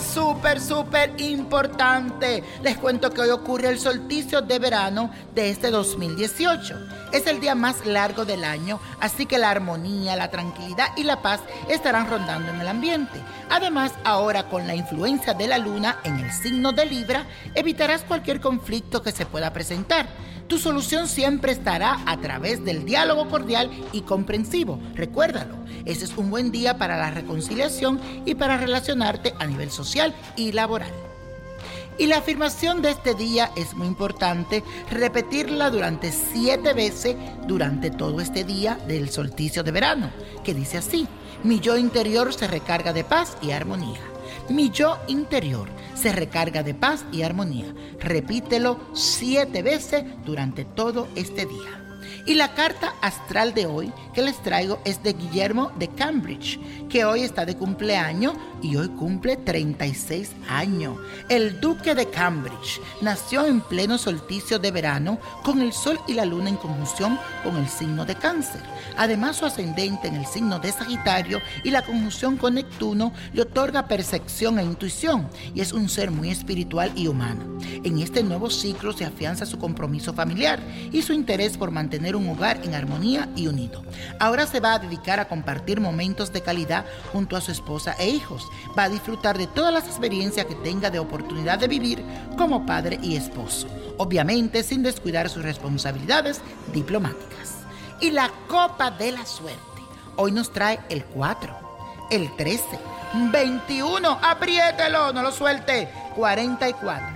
súper, súper importante. Les cuento que hoy ocurre el solsticio de verano de este 2018. Es el día más largo del año, así que la armonía, la tranquilidad y la paz estarán rondando en el ambiente. Además, ahora con la influencia de la luna en el signo de Libra, evitarás cualquier conflicto que se pueda presentar. Tu solución siempre estará a través del diálogo cordial y comprensivo. Recuérdalo, ese es un buen día para la reconciliación y para relacionarte a nivel social y laboral. Y la afirmación de este día es muy importante, repetirla durante siete veces durante todo este día del solsticio de verano, que dice así, mi yo interior se recarga de paz y armonía. Mi yo interior se recarga de paz y armonía. Repítelo siete veces durante todo este día. Y la carta astral de hoy que les traigo es de Guillermo de Cambridge, que hoy está de cumpleaños y hoy cumple 36 años. El duque de Cambridge nació en pleno solsticio de verano con el sol y la luna en conjunción con el signo de cáncer. Además su ascendente en el signo de Sagitario y la conjunción con Neptuno le otorga percepción e intuición y es un ser muy espiritual y humano. En este nuevo ciclo se afianza su compromiso familiar y su interés por mantener un hogar en armonía y unido. Ahora se va a dedicar a compartir momentos de calidad junto a su esposa e hijos. Va a disfrutar de todas las experiencias que tenga de oportunidad de vivir como padre y esposo, obviamente sin descuidar sus responsabilidades diplomáticas. Y la copa de la suerte. Hoy nos trae el 4, el 13, 21, apriételo, no lo suelte, 44.